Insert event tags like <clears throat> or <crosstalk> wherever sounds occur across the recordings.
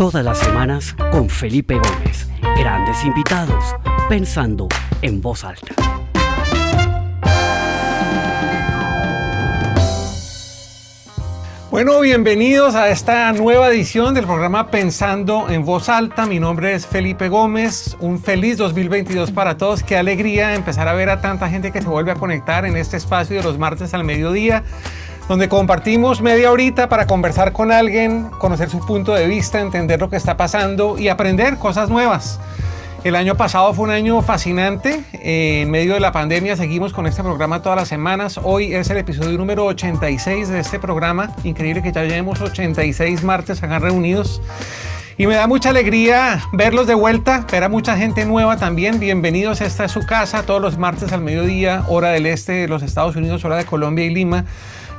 Todas las semanas con Felipe Gómez. Grandes invitados, pensando en voz alta. Bueno, bienvenidos a esta nueva edición del programa Pensando en Voz Alta. Mi nombre es Felipe Gómez. Un feliz 2022 para todos. Qué alegría empezar a ver a tanta gente que se vuelve a conectar en este espacio de los martes al mediodía, donde compartimos media horita para conversar con alguien, conocer su punto de vista, entender lo que está pasando y aprender cosas nuevas. El año pasado fue un año fascinante. Eh, en medio de la pandemia seguimos con este programa todas las semanas. Hoy es el episodio número 86 de este programa. Increíble que ya llevemos 86 martes acá reunidos. Y me da mucha alegría verlos de vuelta, ver a mucha gente nueva también. Bienvenidos, esta es su casa, todos los martes al mediodía, hora del este de los Estados Unidos, hora de Colombia y Lima.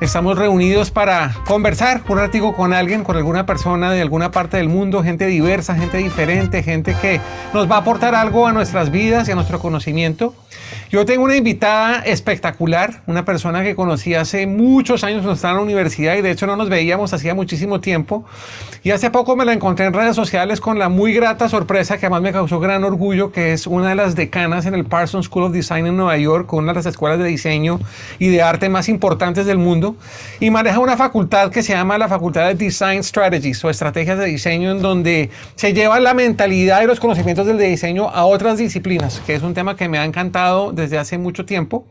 Estamos reunidos para conversar un ratico con alguien, con alguna persona de alguna parte del mundo, gente diversa, gente diferente, gente que nos va a aportar algo a nuestras vidas y a nuestro conocimiento. Yo tengo una invitada espectacular, una persona que conocí hace muchos años cuando estaba en la universidad y de hecho no nos veíamos hacía muchísimo tiempo. Y hace poco me la encontré en redes sociales con la muy grata sorpresa que además me causó gran orgullo, que es una de las decanas en el Parsons School of Design en Nueva York, una de las escuelas de diseño y de arte más importantes del mundo. Y maneja una facultad que se llama la Facultad de Design Strategies o Estrategias de Diseño, en donde se lleva la mentalidad y los conocimientos del diseño a otras disciplinas, que es un tema que me ha encantado desde hace mucho tiempo.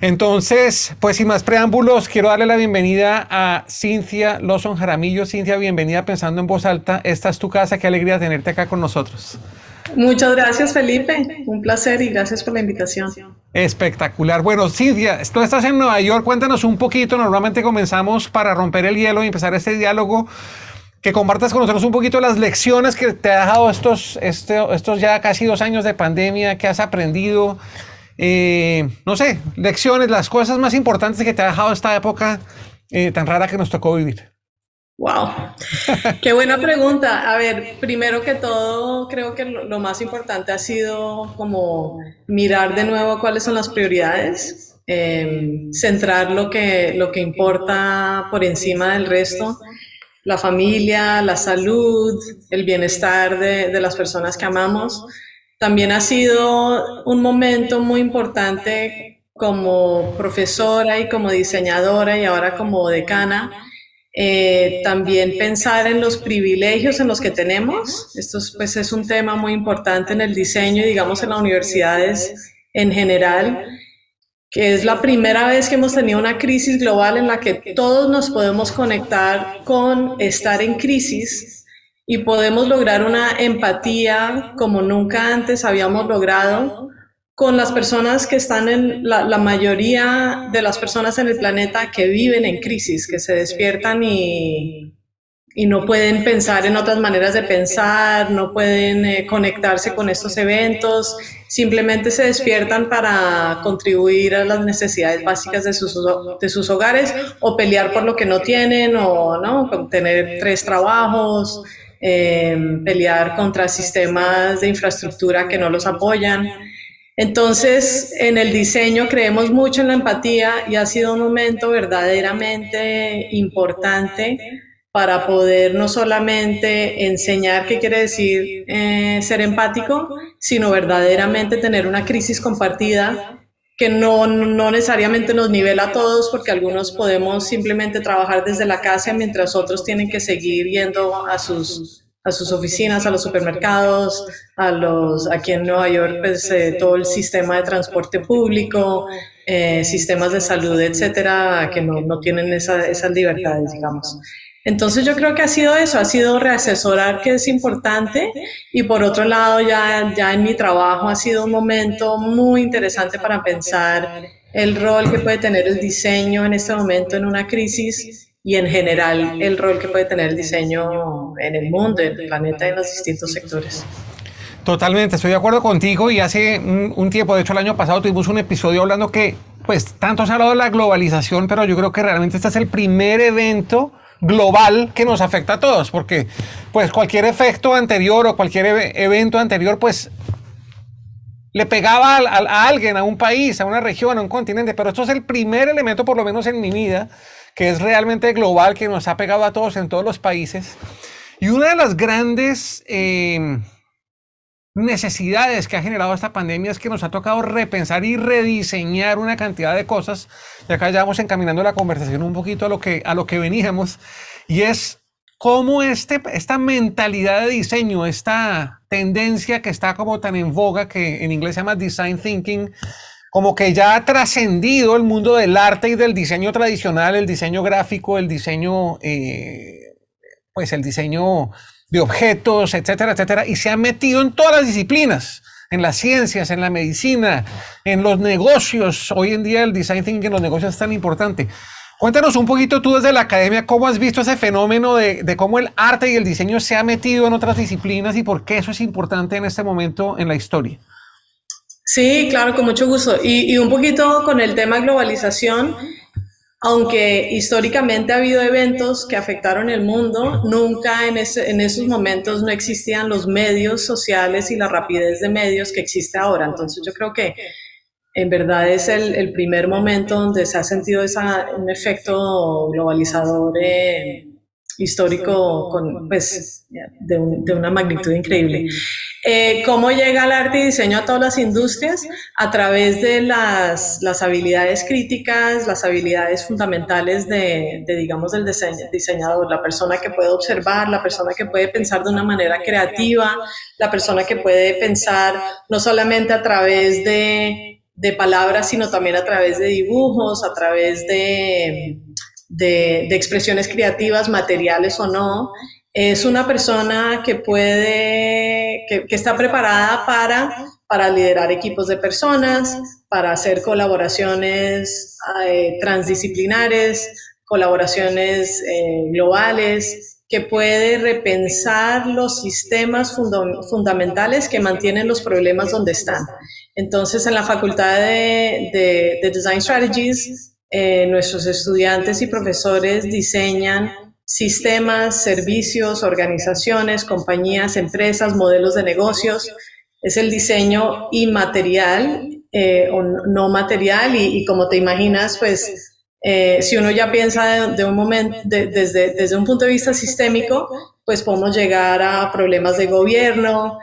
Entonces, pues sin más preámbulos, quiero darle la bienvenida a Cintia Lawson Jaramillo. Cintia, bienvenida pensando en voz alta. Esta es tu casa, qué alegría tenerte acá con nosotros. Muchas gracias, Felipe. Un placer y gracias por la invitación. Espectacular. Bueno, Cintia, tú estás en Nueva York. Cuéntanos un poquito. Normalmente comenzamos para romper el hielo y empezar este diálogo. Que compartas con nosotros un poquito las lecciones que te ha dejado estos, este, estos ya casi dos años de pandemia, que has aprendido, eh, no sé, lecciones, las cosas más importantes que te ha dejado esta época eh, tan rara que nos tocó vivir. Wow, <laughs> qué buena pregunta. A ver, primero que todo, creo que lo, más importante ha sido como mirar de nuevo cuáles son las prioridades, em, centrar lo que, lo que importa por encima del resto, la familia, la salud, el bienestar de, de las personas que amamos. También ha sido un momento muy importante como profesora y como diseñadora y ahora como decana. Eh, también pensar en los privilegios en los que tenemos. Esto es, pues, es un tema muy importante en el diseño y digamos en las universidades en general, que es la primera vez que hemos tenido una crisis global en la que todos nos podemos conectar con estar en crisis y podemos lograr una empatía como nunca antes habíamos logrado con las personas que están en la, mayoría de las personas en el planeta que viven en crisis, que se despiertan y, y no pueden pensar en otras maneras de pensar, no pueden eh, conectarse con estos eventos, simplemente se despiertan para contribuir a las necesidades básicas de sus, de sus hogares o pelear por lo que no tienen o no, tener tres trabajos, Em, pelear contra sistemas de infraestructura que no los apoyan. Entonces, en el diseño creemos mucho en la empatía y ha sido un momento verdaderamente importante para poder no solamente enseñar qué quiere decir eh, ser empático, sino verdaderamente tener una crisis compartida que no, no, necesariamente nos nivela a todos porque algunos podemos simplemente trabajar desde la casa mientras otros tienen que seguir yendo a sus, a sus oficinas, a los supermercados, a los, aquí en Nueva York, pues eh, todo el sistema de transporte público, eh, sistemas de salud, etcétera, que no, no tienen esa, esas libertades, digamos. Entonces yo creo que ha sido eso, ha sido reasesorar que es importante y por otro lado ya, ya en mi trabajo ha sido un momento muy interesante para pensar el rol que puede tener el diseño en este momento en una crisis y en general el rol que puede tener el diseño en el mundo, en el planeta, en los distintos sectores. Totalmente, estoy de acuerdo contigo y hace un, un tiempo, de hecho el año pasado tuvimos un episodio hablando que pues tanto se ha hablado de la globalización, pero yo creo que realmente este es el primer evento global que nos afecta a todos, porque pues cualquier efecto anterior o cualquier evento anterior pues le pegaba a, alguien, a un país, a una región, a un continente, pero esto es el primer elemento, por lo menos en mi vida, que es realmente global, que nos ha pegado a todos en todos los países. Y una de las grandes em, necesidades que ha generado esta pandemia es que nos ha tocado repensar y rediseñar una cantidad de cosas. Y acá ya vamos encaminando la conversación un poquito a lo que, a lo que veníamos. Y es cómo este, esta mentalidad de diseño, esta tendencia que está como tan en boga, que en inglés se llama design thinking, como que ya ha trascendido el mundo del arte y del diseño tradicional, el diseño gráfico, el diseño, eh, pues el diseño de objetos, etcétera, etcétera, y se ha metido en todas las disciplinas, en las ciencias, en la medicina, en los negocios. Hoy en día el design thinking en los negocios es tan importante. Cuéntanos un poquito tú desde la academia cómo has visto ese fenómeno de, cómo el arte y el diseño se ha metido en otras disciplinas y por qué eso es importante en este momento en la historia. Sí, claro, con mucho gusto. Y, y un poquito con el tema globalización, aunque históricamente ha habido eventos que afectaron el mundo, nunca en, ese, en esos momentos no existían los medios sociales y la rapidez de medios que existe ahora. Entonces yo creo que en verdad es el, el, primer momento donde se ha sentido esa, un efecto globalizador eh, histórico con, pues, de, un, de, una magnitud increíble. Eh, ¿Cómo llega el arte y diseño a todas las industrias? A través de las, las habilidades críticas, las habilidades fundamentales de, de, digamos, del diseñador, la persona que puede observar, la persona que puede pensar de una manera creativa, la persona que puede pensar no solamente a través de de palabras, sino también a través de dibujos, a través de, de, expresiones creativas, materiales o no. Es una persona que puede, que, está preparada para, para liderar equipos de personas, para hacer colaboraciones eh, transdisciplinares, colaboraciones eh, globales, que puede repensar los sistemas funda fundamentales que mantienen los problemas donde están. Entonces, en la Facultad de Design Strategies, eh, nuestros estudiantes y profesores diseñan sistemas, servicios, organizaciones, compañías, empresas, modelos de negocios. Es el diseño inmaterial eh, o no material y, como te imaginas, pues eh, si uno ya piensa de, un momento, de, desde, desde un punto de vista sistémico, pues podemos llegar a problemas de gobierno,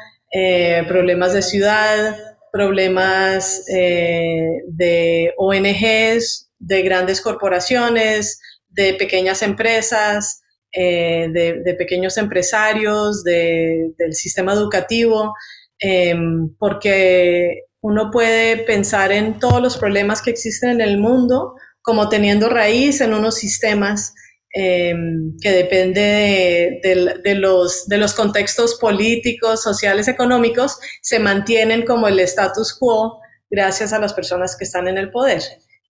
problemas de ciudad, problemas de ONGs, de grandes corporaciones, de pequeñas empresas, eh, de, pequeños empresarios, de, del sistema educativo, eh, porque uno puede pensar en todos los problemas que existen en el mundo como teniendo raíz en unos sistemas eh, que depende de, de, de, los, de los contextos políticos, sociales, económicos, se mantienen como el status quo gracias a las personas que están en el poder.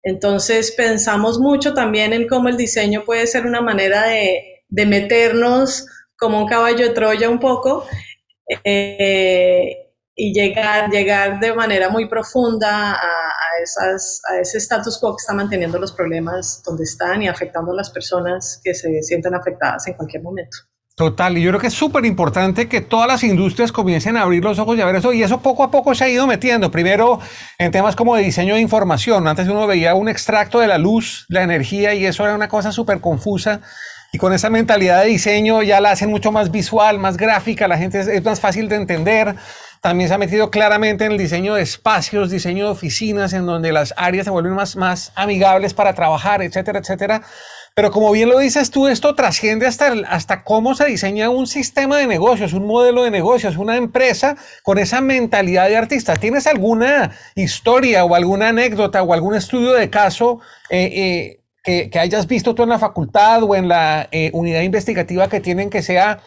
Entonces pensamos mucho también en cómo el diseño puede ser una manera de, de meternos como un caballo de Troya un poco eh, y llegar, llegar de manera muy profunda a, esas, a ese status quo que está manteniendo los problemas donde están y afectando a las personas que se sienten afectadas en cualquier momento. Total, y yo creo que es súper importante que todas las industrias comiencen a abrir los ojos y a ver eso, y eso poco a poco se ha ido metiendo. Primero en temas como de diseño de información. Antes uno veía un extracto de la luz, la energía, y eso era una cosa súper confusa. Y con esa mentalidad de diseño ya la hacen mucho más visual, más gráfica, la gente es, es más fácil de entender. También se ha metido claramente en el diseño de espacios, diseño de oficinas, en donde las áreas se vuelven más, más amigables para trabajar, etcétera, etcétera. Pero como bien lo dices tú, esto trasciende hasta, hasta cómo se diseña un sistema de negocios, un modelo de negocios, una empresa con esa mentalidad de artista. ¿Tienes alguna historia o alguna anécdota o algún estudio de caso eh, eh, que, hayas visto tú en la facultad o en la eh, unidad investigativa que tienen que sea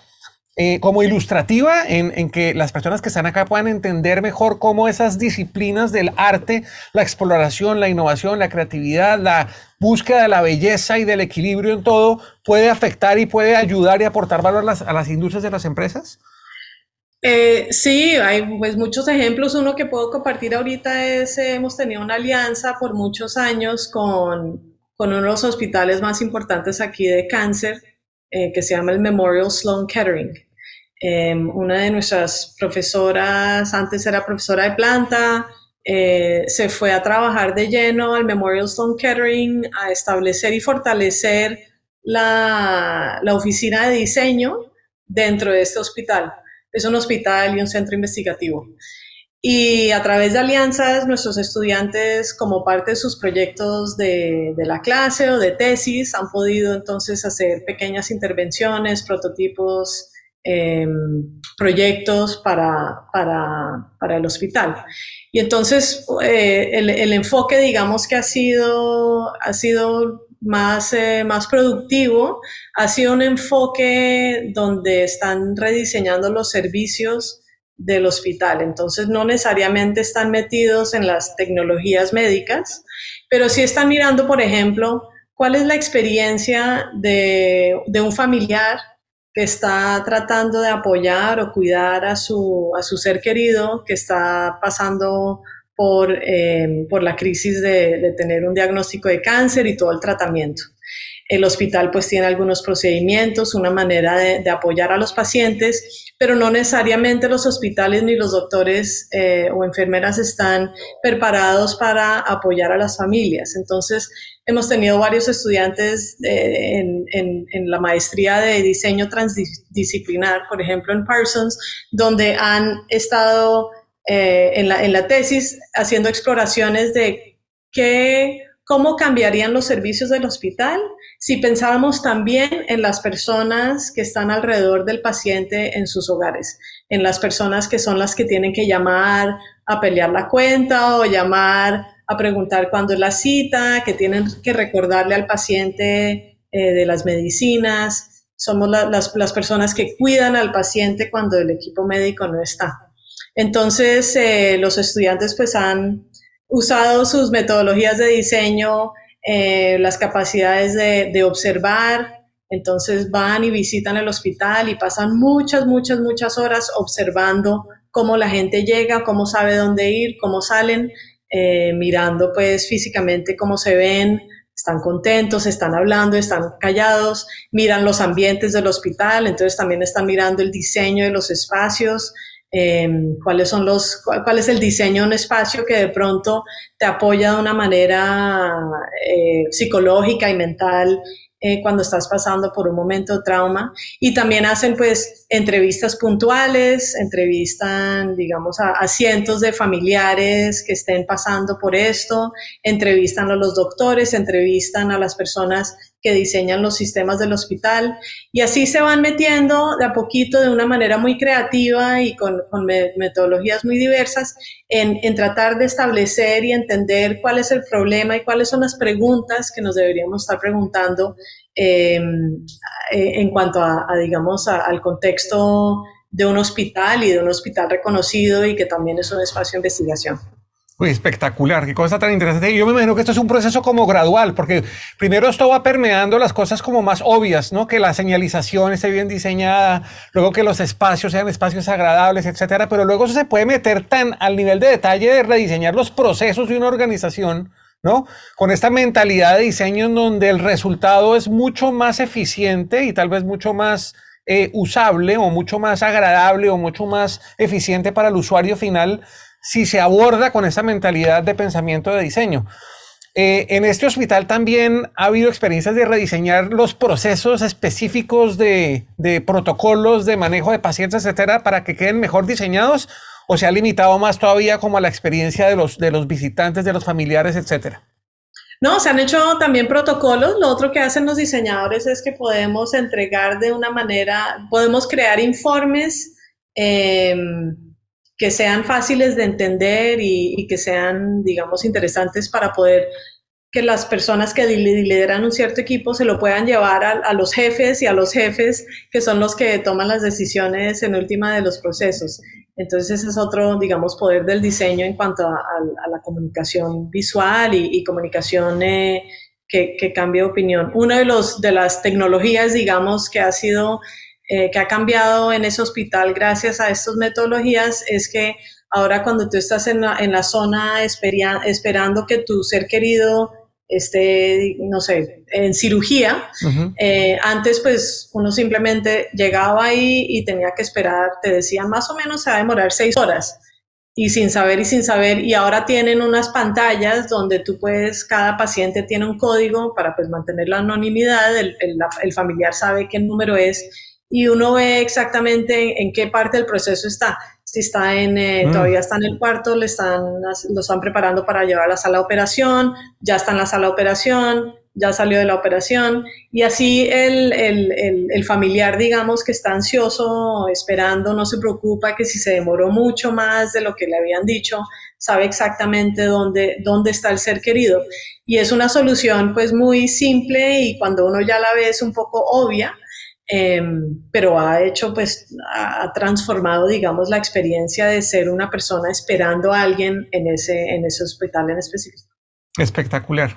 eh, como ilustrativa en, que las personas que están acá puedan entender mejor cómo esas disciplinas del arte, la exploración, la innovación, la creatividad, la búsqueda de la belleza y del equilibrio en todo puede afectar y puede ayudar y aportar valor a las, industrias de las empresas? Eh, sí, hay pues, muchos ejemplos. Uno que puedo compartir ahorita es, eh, hemos tenido una alianza por muchos años con uno de los hospitales más importantes aquí de cáncer, eh, que se llama el Memorial Sloan Kettering. Eh, una de nuestras profesoras, antes era profesora de planta, eh, se fue a trabajar de lleno al Memorial Sloan Kettering a establecer y fortalecer la, la oficina de diseño dentro de este hospital. Es un hospital y un centro investigativo. Y a través de alianzas, nuestros estudiantes, como parte de sus proyectos de, la clase o de tesis, han podido entonces hacer pequeñas intervenciones, prototipos, em, proyectos para, para, el hospital. Y entonces eh, el, enfoque, digamos que ha sido, ha sido más, eh, más productivo, ha sido un enfoque donde están rediseñando los servicios del hospital. Entonces, no necesariamente están metidos en las tecnologías médicas, pero sí están mirando, por ejemplo, cuál es la experiencia de, un familiar que está tratando de apoyar o cuidar a su, a su ser querido que está pasando por, eh, por la crisis de, tener un diagnóstico de cáncer y todo el tratamiento. El hospital pues tiene algunos procedimientos, una manera de, apoyar a los pacientes, pero no necesariamente los hospitales ni los doctores eh, o enfermeras están preparados para apoyar a las familias. Entonces, hemos tenido varios estudiantes eh, en, la maestría de diseño transdisciplinar, por ejemplo, en Parsons, donde han estado eh, en, la, en la tesis haciendo exploraciones de qué, cómo cambiarían los servicios del hospital si pensáramos también en las personas que están alrededor del paciente en sus hogares, en las personas que son las que tienen que llamar a pelear la cuenta o llamar a preguntar cuándo es la cita, que tienen que recordarle al paciente eh, de las medicinas, somos las, personas que cuidan al paciente cuando el equipo médico no está. Entonces, eh, los estudiantes pues han usado sus metodologías de diseño eh, las capacidades de, observar. Entonces van y visitan el hospital y pasan muchas, muchas, muchas horas observando cómo la gente llega, cómo sabe dónde ir, cómo salen, eh, mirando pues físicamente cómo se ven, están contentos, están hablando, están callados, miran los ambientes del hospital, entonces también están mirando el diseño de los espacios, Em, cuáles son los, cuál, es el diseño de un espacio que de pronto te apoya de una manera eh, psicológica y mental eh, cuando estás pasando por un momento de trauma. Y también hacen pues entrevistas puntuales, entrevistan, digamos, a, cientos de familiares que estén pasando por esto, entrevistan a los doctores, entrevistan a las personas que diseñan los sistemas del hospital y así se van metiendo de a poquito de una manera muy creativa y con, metodologías muy diversas en, tratar de establecer y entender cuál es el problema y cuáles son las preguntas que nos deberíamos estar preguntando em, eh, en cuanto a, digamos, al contexto de un hospital y de un hospital reconocido y que también es un espacio de investigación. Uy, espectacular, qué cosa tan interesante. Yo me imagino que esto es un proceso como gradual, porque primero esto va permeando las cosas como más obvias, ¿no? Que la señalización esté bien diseñada, luego que los espacios sean espacios agradables, etcétera, pero luego eso se puede meter tan al nivel de detalle de rediseñar los procesos de una organización, ¿no? Con esta mentalidad de diseño en donde el resultado es mucho más eficiente y tal vez mucho más eh, usable o mucho más agradable o mucho más eficiente para el usuario final si se aborda con esa mentalidad de pensamiento de diseño. Eh, en este hospital también ha habido experiencias de rediseñar los procesos específicos de, protocolos de manejo de pacientes, etcétera, para que queden mejor diseñados o se ha limitado más todavía como a la experiencia de los, de los visitantes, de los familiares, etcétera. No, se han hecho también protocolos. Lo otro que hacen los diseñadores es que podemos entregar de una manera, podemos crear informes. Eh, que sean fáciles de entender y, que sean, digamos, interesantes para poder que las personas que lideran un cierto equipo se lo puedan llevar a, los jefes y a los jefes que son los que toman las decisiones en última de los procesos. Entonces ese es otro, digamos, poder del diseño en cuanto a, la comunicación visual y, comunicación eh, que, que cambia opinión. Una de, los, de las tecnologías, digamos, que ha sido eh, que ha cambiado en ese hospital gracias a estas metodologías es que ahora cuando tú estás en la, en la zona esperando que tu ser querido esté, no sé, en cirugía, eh, antes pues uno simplemente llegaba ahí y tenía que esperar, te decían más o menos se va a demorar seis horas y sin saber y sin saber, y ahora tienen unas pantallas donde tú puedes, cada paciente tiene un código para pues mantener la anonimidad, el, el familiar sabe qué número es y uno ve exactamente en, qué parte del proceso está. Si está en, eh, mm. todavía está en el cuarto, le están, lo están preparando para llevar a la sala de operación, ya está en la sala de operación, ya salió de la operación y así el, el, el, familiar, digamos, que está ansioso, esperando, no se preocupa que si se demoró mucho más de lo que le habían dicho, sabe exactamente dónde, dónde está el ser querido. Y es una solución pues muy simple y cuando uno ya la ve es un poco obvia, em, pero ha hecho pues, ha transformado, digamos, la experiencia de ser una persona esperando a alguien en ese, en ese hospital en específico. Espectacular.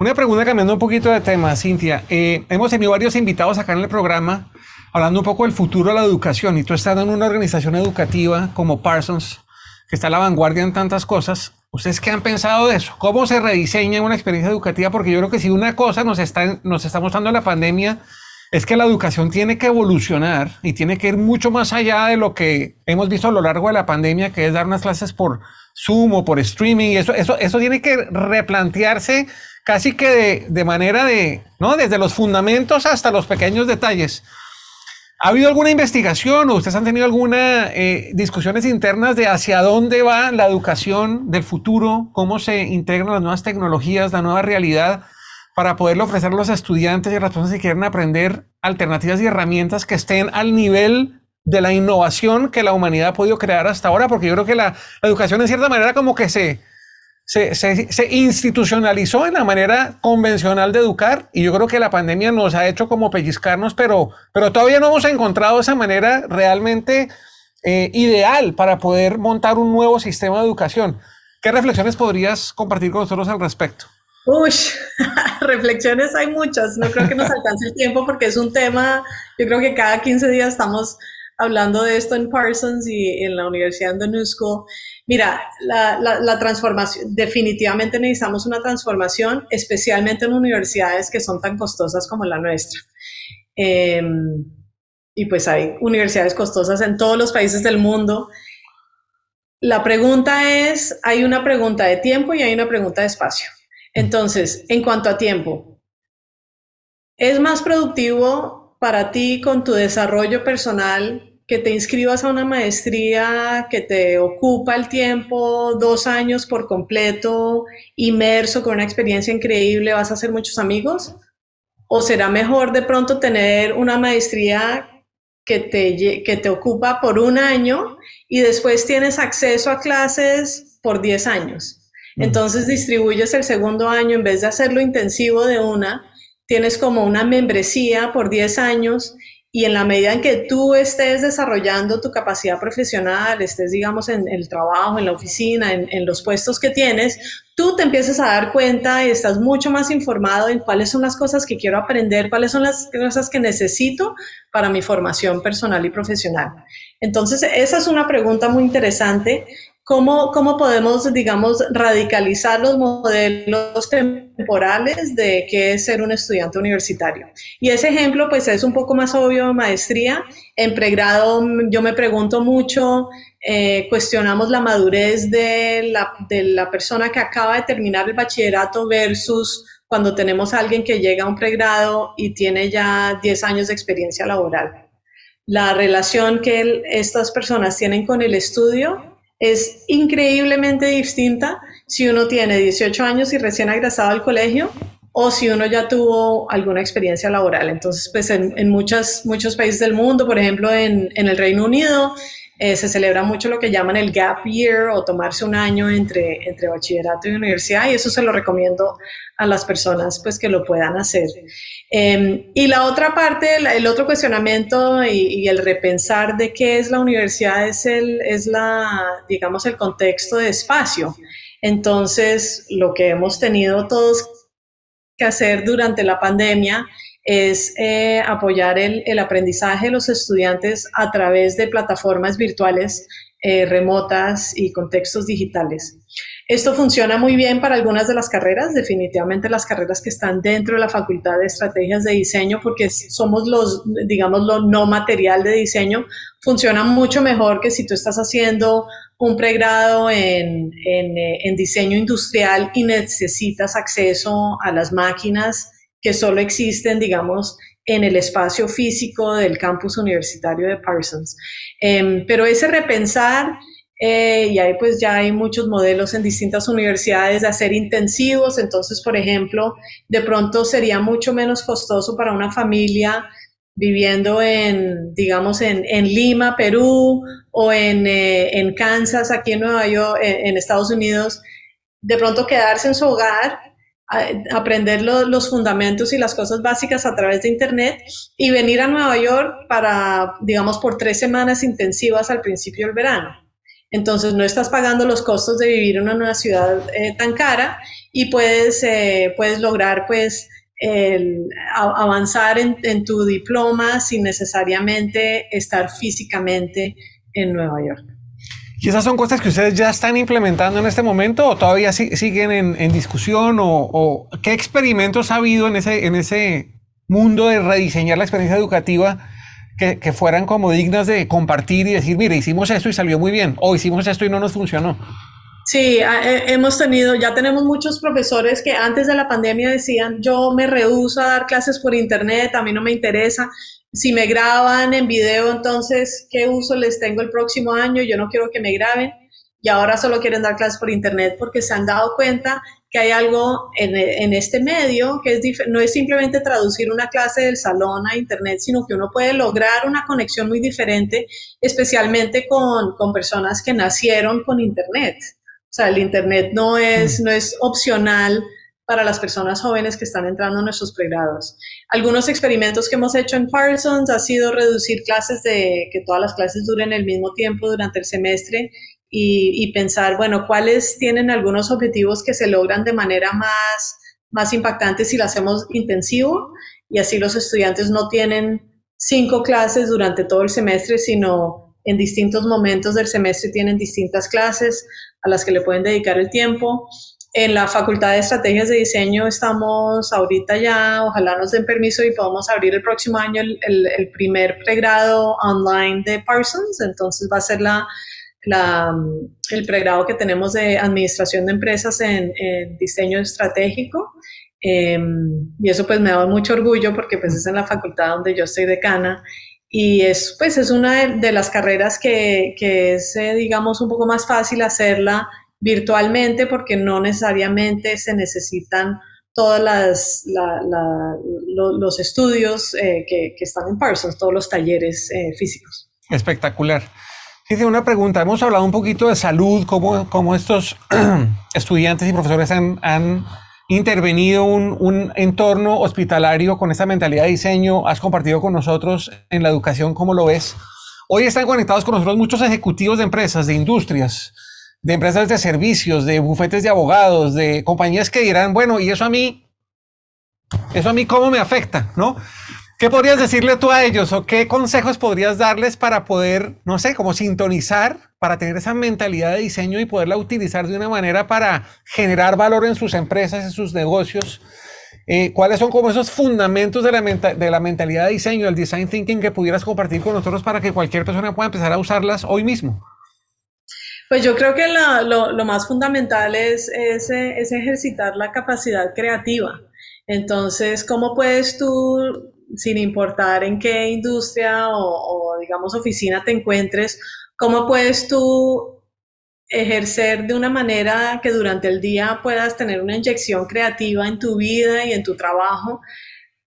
Una pregunta cambiando un poquito de tema, Cintia. Eh, hemos tenido varios invitados acá en el programa hablando un poco del futuro de la educación y tú estás en una organización educativa como Parsons, que está a la vanguardia en tantas cosas. ¿Ustedes qué han pensado de eso? ¿Cómo se rediseña una experiencia educativa? Porque yo creo que si una cosa nos está, nos está mostrando la pandemia es que la educación tiene que evolucionar y tiene que ir mucho más allá de lo que hemos visto a lo largo de la pandemia, que es dar unas clases por Zoom o por streaming. Eso, eso, eso tiene que replantearse casi que de, manera de, ¿no? Desde los fundamentos hasta los pequeños detalles. ¿Ha habido alguna investigación o ustedes han tenido alguna eh, discusiones internas de hacia dónde va la educación del futuro, cómo se integran las nuevas tecnologías, la nueva realidad, para poderle ofrecer a los estudiantes y a las personas que quieren aprender alternativas y herramientas que estén al nivel de la innovación que la humanidad ha podido crear hasta ahora? Porque yo creo que la, educación en cierta manera como que se, se, institucionalizó en la manera convencional de educar y yo creo que la pandemia nos ha hecho como pellizcarnos, pero, pero todavía no hemos encontrado esa manera realmente eh, ideal para poder montar un nuevo sistema de educación. ¿Qué reflexiones podrías compartir con nosotros al respecto? Uy, <laughs> reflexiones hay muchas, no creo que nos alcance el tiempo porque es un tema, yo creo que cada 15 días estamos hablando de esto en Parsons y en la Universidad de New School. Mira, la, transformación, definitivamente necesitamos una transformación, especialmente en universidades que son tan costosas como la nuestra. Em, y pues hay universidades costosas en todos los países del mundo. La pregunta es, hay una pregunta de tiempo y hay una pregunta de espacio. Entonces, en cuanto a tiempo, ¿es más productivo para ti con tu desarrollo personal que te inscribas a una maestría que te ocupa el tiempo, dos años por completo, inmerso con una experiencia increíble, vas a hacer muchos amigos? ¿O será mejor de pronto tener una maestría que te, que te ocupa por un año y después tienes acceso a clases por 10 años? Entonces distribuyes el segundo año, en vez de hacerlo intensivo de una, tienes como una membresía por 10 años y en la medida en que tú estés desarrollando tu capacidad profesional, estés, digamos, en el trabajo, en la oficina, en, los puestos que tienes, tú te empiezas a dar cuenta y estás mucho más informado en cuáles son las cosas que quiero aprender, cuáles son las cosas que necesito para mi formación personal y profesional. Entonces, esa es una pregunta muy interesante ¿Cómo, ¿Cómo podemos, digamos, radicalizar los modelos temporales de qué es ser un estudiante universitario? Y ese ejemplo, pues, es un poco más obvio maestría. En pregrado yo me pregunto mucho, eh, cuestionamos la madurez de la, de la persona que acaba de terminar el bachillerato versus cuando tenemos a alguien que llega a un pregrado y tiene ya 10 años de experiencia laboral. La relación que estas personas tienen con el estudio es increíblemente distinta si uno tiene 18 años y recién egresado al colegio o si uno ya tuvo alguna experiencia laboral. Entonces, pues en, en muchos países del mundo, por ejemplo en, en el Reino Unido, eh, se celebra mucho lo que llaman el gap year o tomarse un año entre, entre bachillerato y universidad y eso se lo recomiendo a las personas pues que lo puedan hacer. Em, y la otra parte, el otro cuestionamiento y, el repensar de qué es la universidad es, el, es la, digamos, el contexto de espacio. Entonces, lo que hemos tenido todos que hacer durante la pandemia es eh, apoyar el, el, aprendizaje de los estudiantes a través de plataformas virtuales eh, remotas y contextos digitales. Esto funciona muy bien para algunas de las carreras, definitivamente las carreras que están dentro de la Facultad de Estrategias de Diseño, porque somos los, digamos, lo no material de diseño, funciona mucho mejor que si tú estás haciendo un pregrado en, en, eh, en diseño industrial y necesitas acceso a las máquinas que solo existen, digamos, en el espacio físico del campus universitario de Parsons. Em, pero ese repensar, eh, y ahí pues ya hay muchos modelos en distintas universidades de hacer intensivos, entonces por ejemplo, de pronto sería mucho menos costoso para una familia viviendo en, digamos, en, Lima, Perú, o eh, en, Kansas, aquí en Nueva York, en Estados Unidos, de pronto quedarse en su hogar aprender los fundamentos y las cosas básicas a través de Internet y venir a Nueva York para, digamos, por tres semanas intensivas al principio del verano. Entonces no estás pagando los costos de vivir en una ciudad eh, tan cara y puedes, eh, puedes lograr pues avanzar en, en tu diploma sin necesariamente estar físicamente en Nueva York. ¿Y esas son cosas que ustedes ya están implementando en este momento o todavía siguen en, discusión? O, qué experimentos ha habido en ese, en ese mundo de rediseñar la experiencia educativa que, fueran como dignas de compartir y decir, mire, hicimos esto y salió muy bien, o hicimos esto y no nos funcionó? Sí, hemos tenido, ya tenemos muchos profesores que antes de la pandemia decían, yo me rehuso a dar clases por internet, a mí no me interesa. Si me graban en video, entonces, ¿qué uso les tengo el próximo año? Yo no quiero que me graben. Y ahora solo quieren dar clases por internet porque se han dado cuenta que hay algo en, este medio que es no es simplemente traducir una clase del salón a internet, sino que uno puede lograr una conexión muy diferente, especialmente con, con personas que nacieron con internet. O sea, el Internet no es, mm. no es opcional para las personas jóvenes que están entrando en nuestros pregrados. Algunos experimentos que hemos hecho en Parsons ha sido reducir clases de que todas las clases duren el mismo tiempo durante el semestre y, y pensar, bueno, cuáles tienen algunos objetivos que se logran de manera más, más impactante si lo hacemos intensivo y así los estudiantes no tienen cinco clases durante todo el semestre, sino en distintos momentos del semestre tienen distintas clases a las que le pueden dedicar el tiempo. En la Facultad de Estrategias de Diseño estamos ahorita ya, ojalá nos den permiso y podamos abrir el próximo año el, el, primer pregrado online de Parsons, entonces va a ser la, la, el pregrado que tenemos de Administración de Empresas en, Diseño Estratégico. Em, y eso pues me da mucho orgullo porque pues es en la facultad donde yo estoy decana y es, pues, es una de, las carreras que, que es, eh, digamos, un poco más fácil hacerla virtualmente porque no necesariamente se necesitan todos los estudios eh, que, están en Parsons, todos los talleres eh, físicos. Espectacular. Dice una pregunta, hemos hablado un poquito de salud, cómo, cómo estos <clears throat> estudiantes y profesores han, intervenido un, entorno hospitalario con esa mentalidad de diseño, has compartido con nosotros en la educación, ¿cómo lo ves? Hoy están conectados con nosotros muchos ejecutivos de empresas, de industrias, de empresas de servicios, de bufetes de abogados, de compañías que dirán, bueno, ¿y eso a mí? ¿Eso a mí cómo me afecta? ¿No? ¿Qué podrías decirle tú a ellos o qué consejos podrías darles para poder, no sé, como sintonizar, para tener esa mentalidad de diseño y poderla utilizar de una manera para generar valor en sus empresas, en sus negocios? Eh, ¿Cuáles son como esos fundamentos de la, de la mentalidad de diseño, el design thinking que pudieras compartir con nosotros para que cualquier persona pueda empezar a usarlas hoy mismo? Pues yo creo que lo, más fundamental es, es, ejercitar la capacidad creativa. Entonces, ¿cómo puedes tú sin importar en qué industria o, digamos oficina te encuentres, ¿cómo puedes tú ejercer de una manera que durante el día puedas tener una inyección creativa en tu vida y en tu trabajo?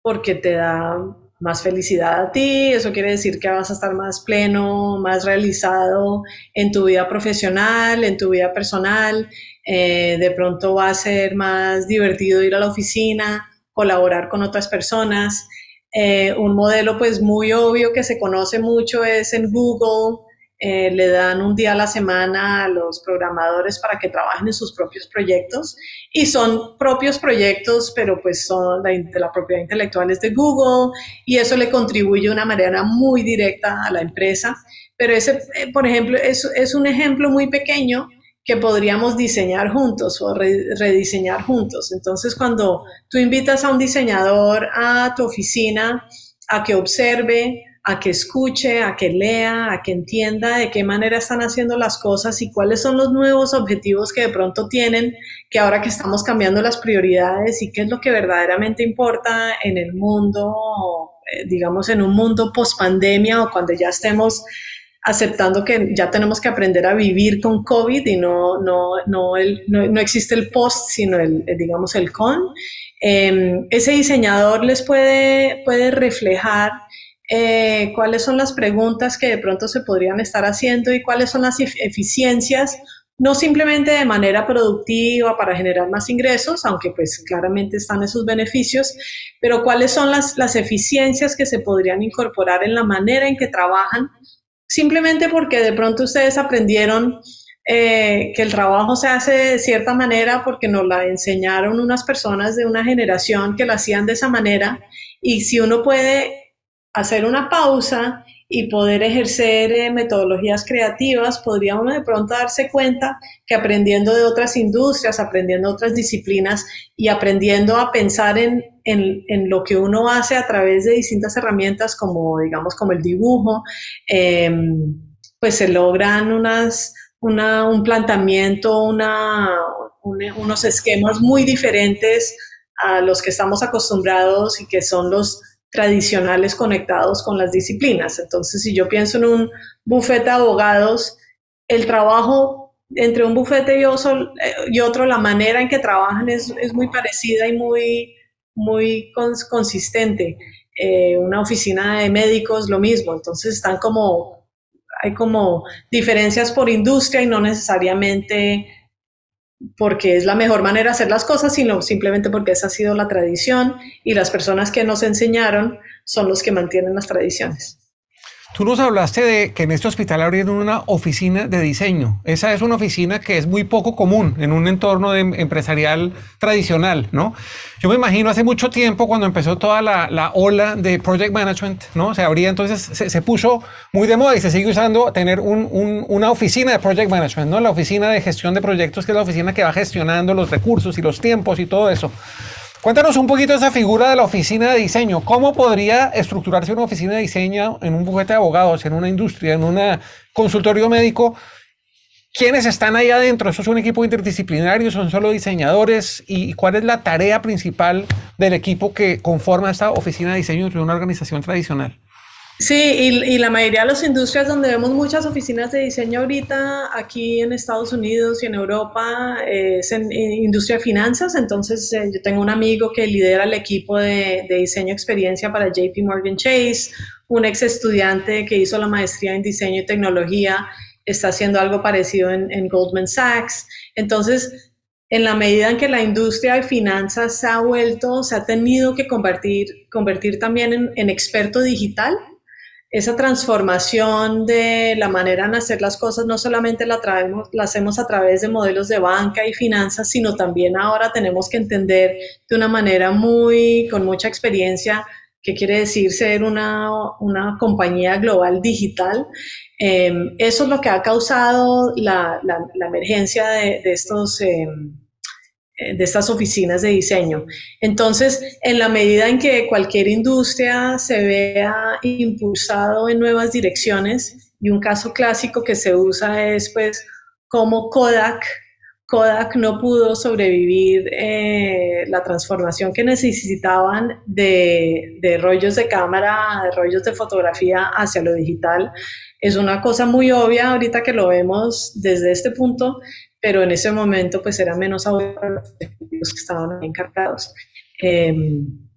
Porque te da más felicidad a ti, eso quiere decir que vas a estar más pleno, más realizado en tu vida profesional, en tu vida personal, eh, de pronto va a ser más divertido ir a la oficina, colaborar con otras personas. Eh, un modelo pues muy obvio que se conoce mucho es en Google. Eh, le dan un día a la semana a los programadores para que trabajen en sus propios proyectos y son propios proyectos, pero pues son de la propiedad intelectual es de Google y eso le contribuye de una manera muy directa a la empresa. Pero ese, eh, por ejemplo, es, es un ejemplo muy pequeño que podríamos diseñar juntos o rediseñar juntos. Entonces, cuando tú invitas a un diseñador a tu oficina a que observe, a que escuche, a que lea, a que entienda de qué manera están haciendo las cosas y cuáles son los nuevos objetivos que de pronto tienen, que ahora que estamos cambiando las prioridades y qué es lo que verdaderamente importa en el mundo eh, digamos, en un mundo post pandemia o cuando ya estemos aceptando que ya tenemos que aprender a vivir con COVID y no, no, no, el, no, existe el post, sino el, digamos, el con. Em, ese diseñador les puede, puede reflejar eh, cuáles son las preguntas que de pronto se podrían estar haciendo y cuáles son las eficiencias, no simplemente de manera productiva para generar más ingresos, aunque pues claramente están esos beneficios, pero cuáles son las, las eficiencias que se podrían incorporar en la manera en que trabajan simplemente porque de pronto ustedes aprendieron eh, que el trabajo se hace de cierta manera porque nos la enseñaron unas personas de una generación que lo hacían de esa manera y si uno puede hacer una pausa y poder ejercer eh, metodologías creativas, podría uno de pronto darse cuenta que aprendiendo de otras industrias, aprendiendo otras disciplinas y aprendiendo a pensar en, en, lo que uno hace a través de distintas herramientas como, digamos, como el dibujo, em, pues se logran unas, un planteamiento, una, unos esquemas muy diferentes a los que estamos acostumbrados y que son los tradicionales conectados con las disciplinas. Entonces, si yo pienso en un bufete de abogados, el trabajo entre un bufete y otro, otro la manera en que trabajan es, es muy parecida y muy, muy consistente. Eh, una oficina de médicos, lo mismo. Entonces, están como, hay como diferencias por industria y no necesariamente porque es la mejor manera de hacer las cosas, sino simplemente porque esa ha sido la tradición y las personas que nos enseñaron son los que mantienen las tradiciones. Tú nos hablaste de que en este hospital abrieron una oficina de diseño. Esa es una oficina que es muy poco común en un entorno empresarial tradicional, ¿no? Yo me imagino hace mucho tiempo cuando empezó toda la, ola de project management, ¿no? Se abría, entonces se, puso muy de moda y se sigue usando tener una oficina de project management, ¿no? La oficina de gestión de proyectos, que es la oficina que va gestionando los recursos y los tiempos y todo eso. Cuéntanos un poquito esa figura de la oficina de diseño. ¿Cómo podría estructurarse una oficina de diseño en un bufete de abogados, en una industria, en un consultorio médico? ¿Quiénes están ahí adentro? ¿Eso es un equipo interdisciplinario? ¿Son solo diseñadores? ¿Y cuál es la tarea principal del equipo que conforma esta oficina de diseño de una organización tradicional? Sí, y, la mayoría de las industrias donde vemos muchas oficinas de diseño ahorita, aquí en Estados Unidos y en Europa, es en, industria de finanzas. Entonces, eh, yo tengo un amigo que lidera el equipo de, diseño experiencia para JP Morgan Chase, un ex estudiante que hizo la maestría en diseño y tecnología, está haciendo algo parecido en, Goldman Sachs. Entonces, en la medida en que la industria de finanzas se ha vuelto, se ha tenido que convertir, convertir también en, en experto digital esa transformación de la manera en hacer las cosas no solamente la, traemos, la hacemos a través de modelos de banca y finanzas, sino también ahora tenemos que entender de una manera muy, con mucha experiencia, qué quiere decir ser una, una compañía global digital. Em, eso es lo que ha causado la, la, emergencia de, de estos... Em, de estas oficinas de diseño. Entonces, en la medida en que cualquier industria se vea impulsado en nuevas direcciones, y un caso clásico que se usa es pues como Kodak, Kodak no pudo sobrevivir eh, la transformación que necesitaban de, de rollos de cámara, de rollos de fotografía hacia lo digital. Es una cosa muy obvia ahorita que lo vemos desde este punto, pero en ese momento pues era menos los que estaban encargados. Em,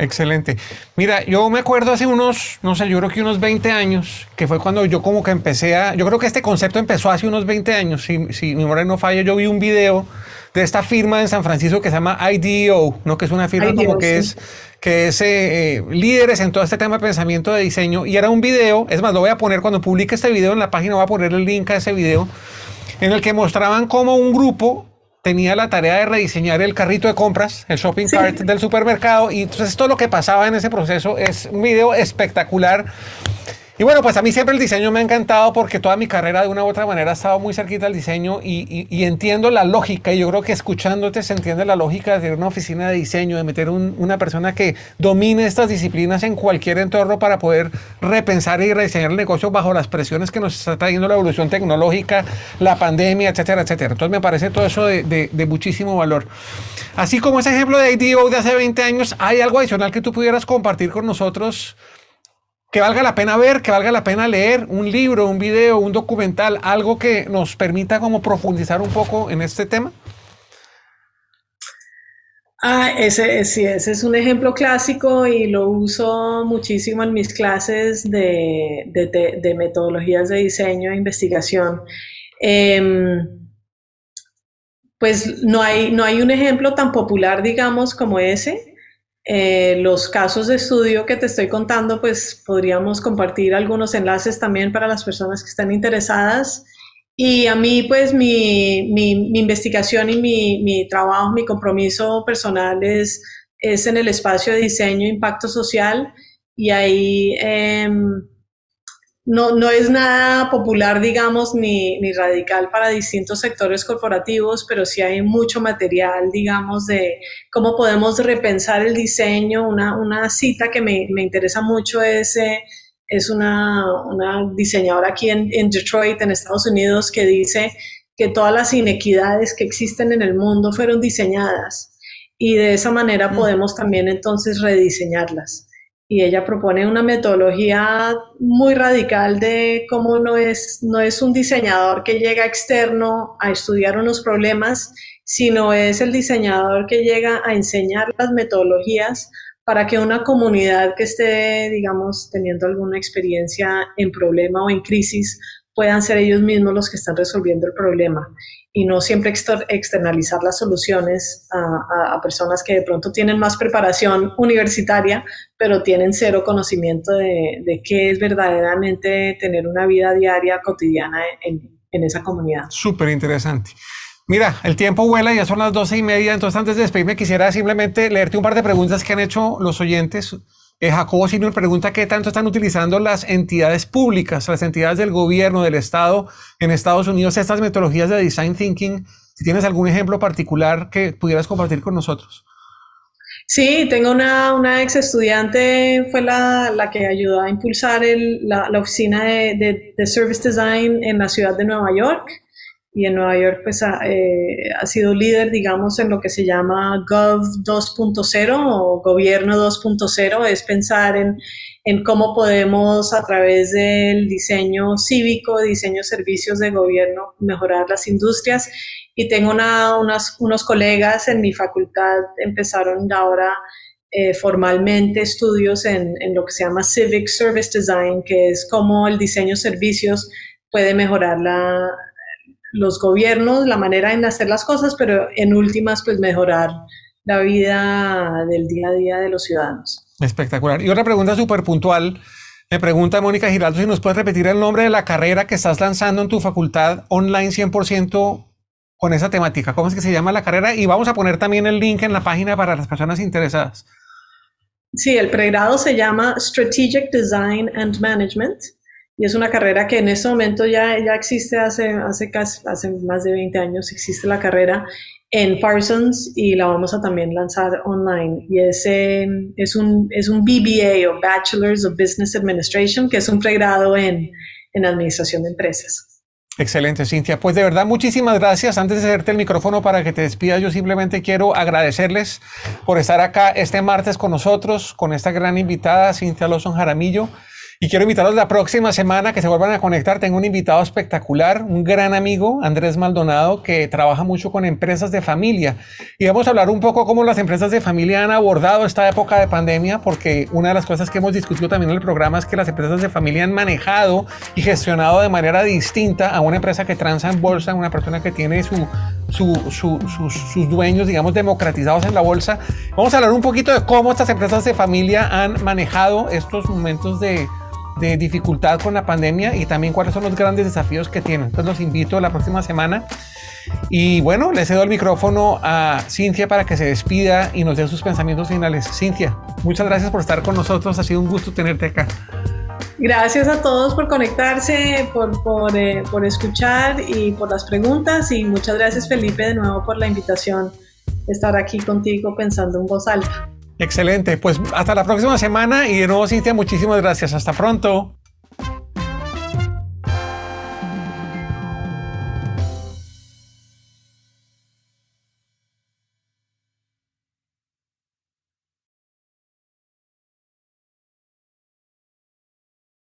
Excelente. Mira, yo me acuerdo hace unos, no sé, yo creo que unos 20 años, que fue cuando yo como que empecé a, yo creo que este concepto empezó hace unos 20 años, si, si mi memoria no falla, yo vi un video de esta firma en San Francisco que se llama IDEO, ¿no? que es una firma como que es, que es eh, eh, líderes en todo este tema de pensamiento de diseño. Y era un video, es más, lo voy a poner cuando publique este video en la página, voy a poner el link a ese video, en el que mostraban cómo un grupo tenía la tarea de rediseñar el carrito de compras, el shopping cart del supermercado. Y entonces todo lo que pasaba en ese proceso es un video espectacular y bueno, pues a mí siempre el diseño me ha encantado porque toda mi carrera de una u otra manera ha estado muy cerquita al diseño y, entiendo la lógica. Y yo creo que escuchándote se entiende la lógica de una oficina de diseño, de meter una persona que domine estas disciplinas en cualquier entorno para poder repensar y rediseñar el negocio bajo las presiones que nos está trayendo la evolución tecnológica, la pandemia, etcétera, etcétera. Entonces me parece todo eso de, de muchísimo valor. Así como ese ejemplo de IDO de hace 20 años, ¿hay algo adicional que tú pudieras compartir con nosotros que valga la pena ver, que valga la pena leer? Un libro, un video, un documental, algo que nos permita como profundizar un poco en este tema. Ah, ese, sí, ese es un ejemplo clásico y lo uso muchísimo en mis clases de, metodologías de diseño e investigación. Em, pues no hay, no hay un ejemplo tan popular, digamos, como ese. Eh, los casos de estudio que te estoy contando, pues podríamos compartir algunos enlaces también para las personas que están interesadas. Y a mí, pues, mi, mi, investigación y mi, mi, trabajo, mi compromiso personal es, es en el espacio de diseño e impacto social. Y ahí em, no, no es nada popular, digamos, ni, ni, radical para distintos sectores corporativos, pero sí hay mucho material, digamos, de cómo podemos repensar el diseño. Una, una cita que me, me interesa mucho es... Eh, es una, diseñadora aquí en, Detroit, en Estados Unidos, que dice que todas las inequidades que existen en el mundo fueron diseñadas y de esa manera mm. podemos también entonces rediseñarlas. Y ella propone una metodología muy radical de cómo no es, no es un diseñador que llega externo a estudiar unos problemas, sino es el diseñador que llega a enseñar las metodologías para que una comunidad que esté, digamos, teniendo alguna experiencia en problema o en crisis, puedan ser ellos mismos los que están resolviendo el problema y no siempre externalizar las soluciones a, personas que de pronto tienen más preparación universitaria, pero tienen cero conocimiento de, qué es verdaderamente tener una vida diaria, cotidiana en, en esa comunidad. Súper interesante. Mira, el tiempo vuela, ya son las doce y media, entonces antes de despedirme quisiera simplemente leerte un par de preguntas que han hecho los oyentes. Eh, Jacobo Senior pregunta qué tanto están utilizando las entidades públicas, las entidades del gobierno, del Estado en Estados Unidos, estas metodologías de design thinking. Si tienes algún ejemplo particular que pudieras compartir con nosotros. Sí, tengo una, una ex estudiante, fue la, la, que ayudó a impulsar el, la, oficina de, de, Service Design en la ciudad de Nueva York y en Nueva York pues ha, eh, ha, sido líder, digamos, en lo que se llama Gov 2.0 o Gobierno 2.0, es pensar en, en, cómo podemos a través del diseño cívico, diseño servicios de gobierno, mejorar las industrias. Y tengo una, unas, unos colegas en mi facultad, empezaron ahora eh, formalmente estudios en, en lo que se llama Civic Service Design, que es cómo el diseño servicios puede mejorar la, los gobiernos, la manera en hacer las cosas, pero en últimas, pues mejorar la vida del día a día de los ciudadanos. Espectacular. Y otra pregunta súper puntual. Me pregunta Mónica Giraldo si nos puedes repetir el nombre de la carrera que estás lanzando en tu facultad online 100% con esa temática. ¿Cómo es que se llama la carrera? Y vamos a poner también el link en la página para las personas interesadas. Sí, el pregrado se llama Strategic Design and Management y es una carrera que en este momento ya, ya existe hace, hace, casi, hace más de 20 años, existe la carrera en Parsons y la vamos a también lanzar online. Y ese es, un, es un BBA o Bachelor's of Business Administration, que es un pregrado en, en Administración de Empresas. Excelente, Cintia. Pues de verdad, muchísimas gracias. Antes de hacerte el micrófono para que te despidas, yo simplemente quiero agradecerles por estar acá este martes con nosotros, con esta gran invitada, Cintia Lawson Jaramillo. Y quiero invitarlos la próxima semana que se vuelvan a conectar. Tengo un invitado espectacular, un gran amigo, Andrés Maldonado, que trabaja mucho con empresas de familia. Y vamos a hablar un poco cómo las empresas de familia han abordado esta época de pandemia, porque una de las cosas que hemos discutido también en el programa es que las empresas de familia han manejado y gestionado de manera distinta a una empresa que transa en bolsa, una persona que tiene su, sus, dueños, digamos, democratizados en la bolsa. Vamos a hablar un poquito de cómo estas empresas de familia han manejado estos momentos de de dificultad con la pandemia y también cuáles son los grandes desafíos que tienen. Entonces los invito la próxima semana. Y bueno, le cedo el micrófono a Cintia para que se despida y nos dé sus pensamientos finales. Cintia, muchas gracias por estar con nosotros. Ha sido un gusto tenerte acá. Gracias a todos por conectarse, por, por, eh, por escuchar y por las preguntas. Y muchas gracias Felipe de nuevo por la invitación estar aquí contigo pensando en voz alta. Excelente, pues hasta la próxima semana y de nuevo Cintia, muchísimas gracias. Hasta pronto.